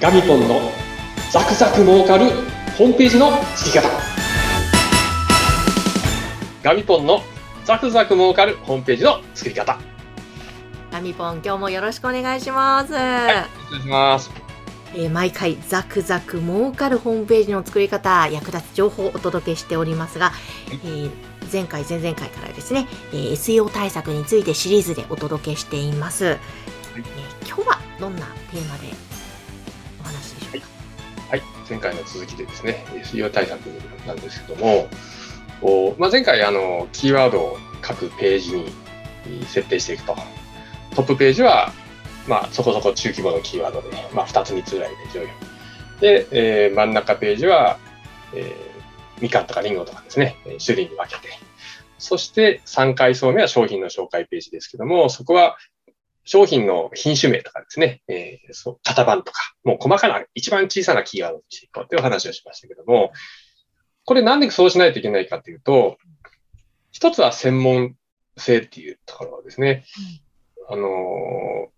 ガミポンのザクザク儲かるホームページの作り方。ガミポンのザクザク儲かるホームページの作り方。ガミポン、今日もよろしくお願いします。はい、お願いします。えー毎回ザクザク儲かるホームページの作り方、役立つ情報をお届けしておりますが、えー前回、前々回からですね、えー SEO 対策についてシリーズでお届けしています。えー今日はどんなテーマでお話でしょうか。はい、前回の続きでですね SEO 対策なんですけどもおまあ、前回あのキーワードを各ページに設定していくと。トップページは、まあ、そこそこ中規模のキーワードで、まあ、2つ3つぐらいで上位で、えー真ん中ページは、えーみかんとかりんごとかですね、種類に分けて、そして3階層目は商品の紹介ページですけども、そこは商品の品種名とかですね、えーそう型番とか、もう細かな、一番小さなキーワードにしていこうという話をしましたけども、これなんでそうしないといけないかというと、一つは専門性っていうところですね。あのー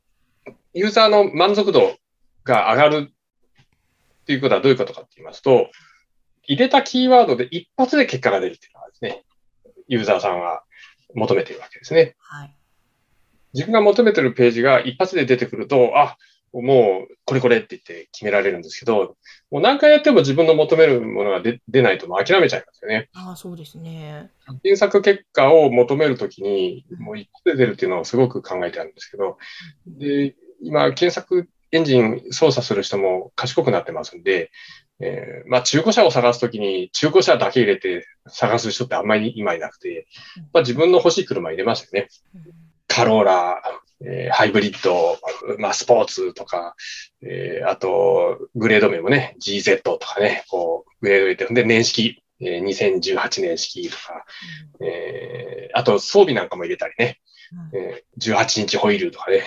ユーザーの満足度が上がるっていうことはどういうことかって言いますと、入れたキーワードで一発で結果が出るっていうのがですね、ユーザーさんは求めているわけですね。はい。自分が求めてるページが一発で出てくると、あ、もうこれこれって言って決められるんですけど、もう何回やっても自分の求めるものが出出ないともう諦めちゃいますよね。ああ、そうですね。検索結果を求めるときに、もう一発で出るっていうのをすごく考えてあるんですけど、で、今、検索エンジン操作する人も賢くなってますんで、えーまあ中古車を探すときに中古車だけ入れて探す人ってあんまり今いなくて、まあ自分の欲しい車入れますよね。カローラ、えーハイブリッド、まあ、スポーツとか、えーあと、グレード名もね、GZ とかね、こう、グレード入れて、で、年式、えー2018年式とか、えーあと、装備なんかも入れたりね、えー18インチホイールとかね、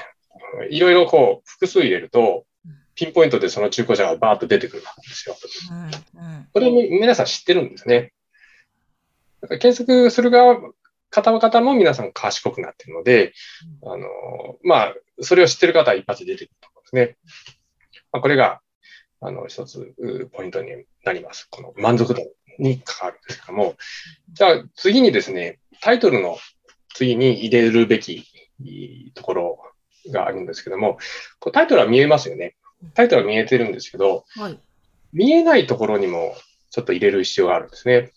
いろいろこう、複数入れると、ピンポイントでその中古車がバーッと出てくるわけですよ。うん。うん。これも皆さん知ってるんですね。検索する側、方々も皆さん賢くなっているので、あの、まあ、それを知ってる方は一発で出てくると思うんですね。まあ、これが、あの、一つうポイントになります。この満足度に関わるんですけども、じゃあ次にですね、タイトルの次に入れるべきところがあるんですけども、タイトルは見えますよね。タイトルは見えてるんですけど、はい。見えないところにもちょっと入れる必要があるんですね。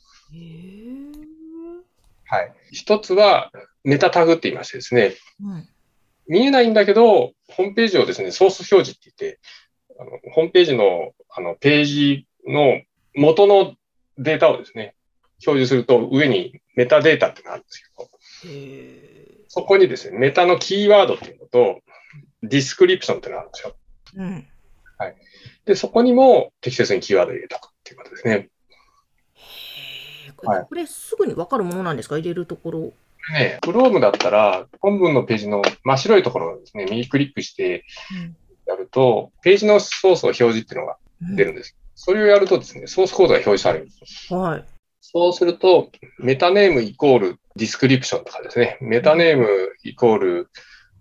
はい。一つはメタタグって言いましてですね、うん。見えないんだけど、ホームページをですね、ソース表示って言って、あのホームページのあのページの元のデータをですね、表示すると上にメタデータってのがあるんですけど。そこにですね、メタのキーワードっていうのと、ディスクリプションっていうのがあるんですよ。うん。で、そこにも適切にキーワードを入れとくっていうことですね。はいれこれすぐにわかるものなんですか？入れるところ。ね、Chrome だったら、本文のページの真っ白いところをですね、右クリックしてやると、ページのソースを表示っていうのがうん出るんです。それをやるとですね、ソースコードが表示される。はい。そうすると、メタネームイコールディスクリプションとかですね、メタネームイコール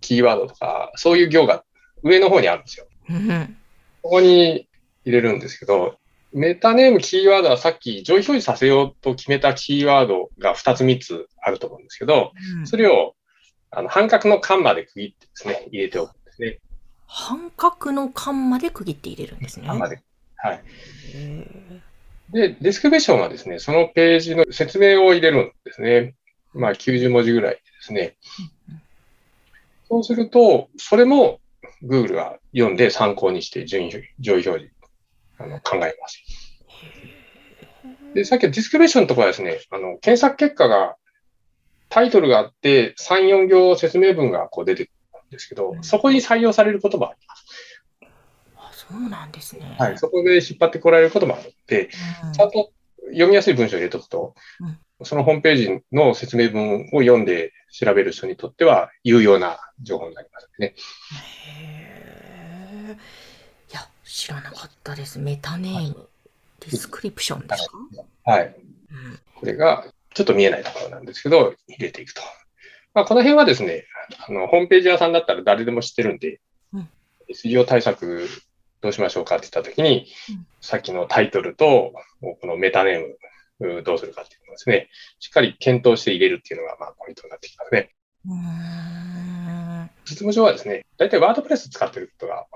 キーワードとか、そういう行が上の方にあるんですよ。うん。ここに入れるんですけど、メタネームキーワードはさっき上位表示させようと決めたキーワードが2つ3つあると思うんですけど、それをあの半角の間まで区切ってですね、入れておくんですね。半角の間まで区切って入れるんですね。間まで。はい。へで、ディスクリプションはですね、そのページの説明を入れるんですね。まあ90文字ぐらいですね。そうすると、それも Google が読んで参考にして順位上位表示あの考えます。で、さっきのディスクリプションのところはですね、あの、検索結果がタイトルがあって3、4行説明文がこう出てくるんですけど、そこに採用されることもあります。あ、そうなんですね。はい。そこで引っ張ってこられることもあるので、うんちゃんと読みやすい文章を入れとくと、うんそのホームページの説明文を読んで調べる人にとっては有用な情報になりますね。へえ。いや、知らなかったです。メタネーム。ディスクリプションですか、はい。うんこれがちょっと見えないところなんですけど、入れていくと。まあ、この辺はですね、あの、ホームページ屋さんだったら誰でも知ってるんで、うん SEO 対策どうしましょうかって言ったときに、うんさっきのタイトルと、このメタネーム、うどうするかっていうのをですね、しっかり検討して入れるっていうのが、まあ、ポイントになってきますね。うーん。実務上はですね、大体ワードプレス使ってることが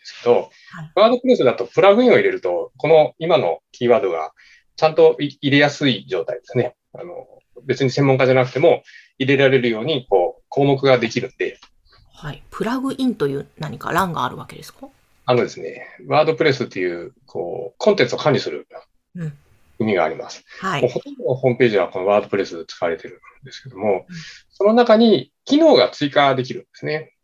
ですけど、ワードプレスだとプラグインを入れると、この今のキーワードがちゃんとい入れやすい状態ですね。あの、別に専門家じゃなくても入れられるように、こう、項目ができるんで、はい。プラグインという何か欄があるわけですか？あのですね、ワードプレスっていう、こう、コンテンツを管理するうん意味があります。はい。もうほとんどのホームページはこのワードプレス使われてるんですけどもうん、その中に機能が追加できるんですね。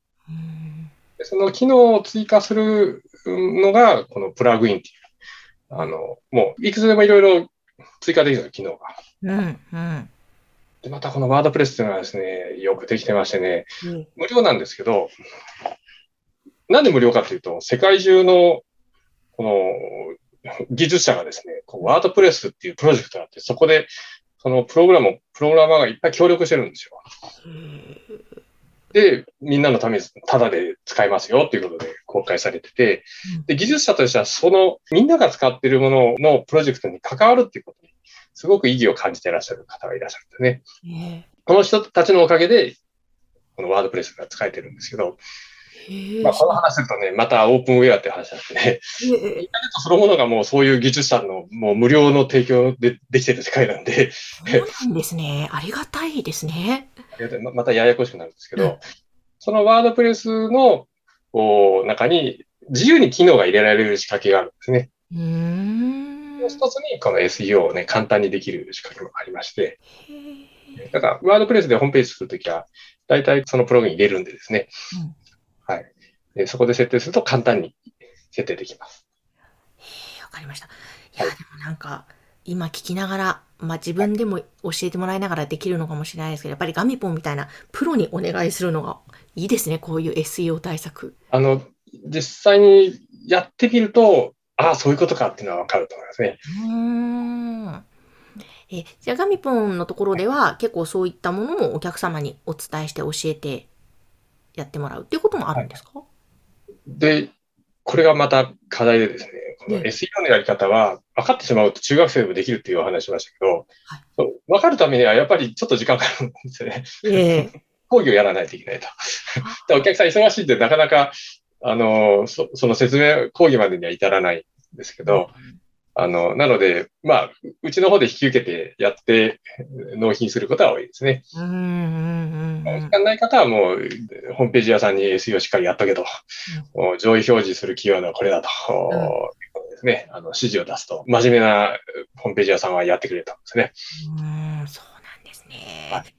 その機能を追加するのが、このプラグインっていう、あの、もういくつでもいろいろ追加できる機能が。うん。うん。で、またこのワードプレスっていうのはですね、よくできてましてね、うん無料なんですけど、なんで無料かというと、世界中の、この、技術者がですね、こうワードプレスっていうプロジェクトがあって、そこで、そのプログラムを、プログラマーがいっぱい協力してるんですよ。で、みんなのためにタダで使えますよっていうことで公開されてて。うん、で、技術者としてはそのみんなが使っているもののプロジェクトに関わるっていうことに、すごく意義を感じていらっしゃる方がいらっしゃるんですね。えこの人たちのおかげで、このワードプレスが使えてるんですけど、ーまあ、この話するとね、またオープンウェアって話なんでね、えインターネットそのものがもうそういう技術者のもう無料の提供でできてる世界なんで、そうなんですね。ありがたいですね。ままたややこしくなるんですけど、うんそのワードプレスの中に自由に機能が入れられる仕掛けがあるんですね。もう一つにこの SEO をね、簡単にできる仕掛けもありまして、だからワードプレスでホームページ作るときは、大体そのプログイン入れるんでですね、うんはいで。そこで設定すると簡単に設定できます。わかりました。いや、でもなんか、今聞きながら、まあ自分でも教えてもらいながらできるのかもしれないですけど、やっぱりガミポンみたいなプロにお願いするのがいいですね。こういう SEO 対策。あの、実際にやってみると、ああ、そういうことかっていうのはわかると思いますね。うーん。え、じゃあガミポンのところでは結構そういったものもお客様にお伝えして教えてやってもらうっていうこともあるんですか、で、これがまた課題でですね、このね SEO のやり方は分かってしまうと中学生でもできるっていうお話しましたけど、はい。分かるためにはやっぱりちょっと時間かかるんですよね。ええ。講義をやらないといけないと。でお客さん忙しいんでなかなか、あの、そその説明、講義までには至らないんですけど、あの、なので、まあ、うちの方で引き受けてやって納品することは多いですね。うんうんうんうん時間ない方はもう、ホームページ屋さんに SEO しっかりやっとけと。もう上位表示するキーワードはこれだと。うことですね。あの、指示を出すと、真面目なホームページ屋さんはやってくれたんですね。うーん、そうなんですね。はい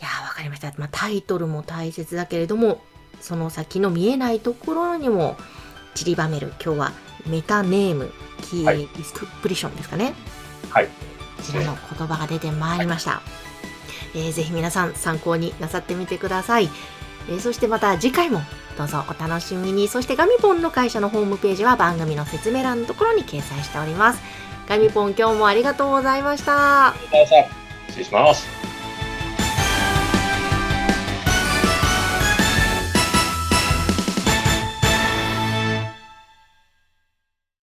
いやー、わかりました。まあ、タイトルも大切だけれども、その先の見えないところにも散りばめる。今日はメタネーム、キはいーディスクプリションですかね。はい。こちらの言葉が出てまいりました。えーぜひ皆さん参考になさってみてください。えーそしてまた次回もどうぞお楽しみに。そしてガミポンの会社のホームページは番組の説明欄のところに掲載しております。ガミポン今日もありがとうございました。失礼します。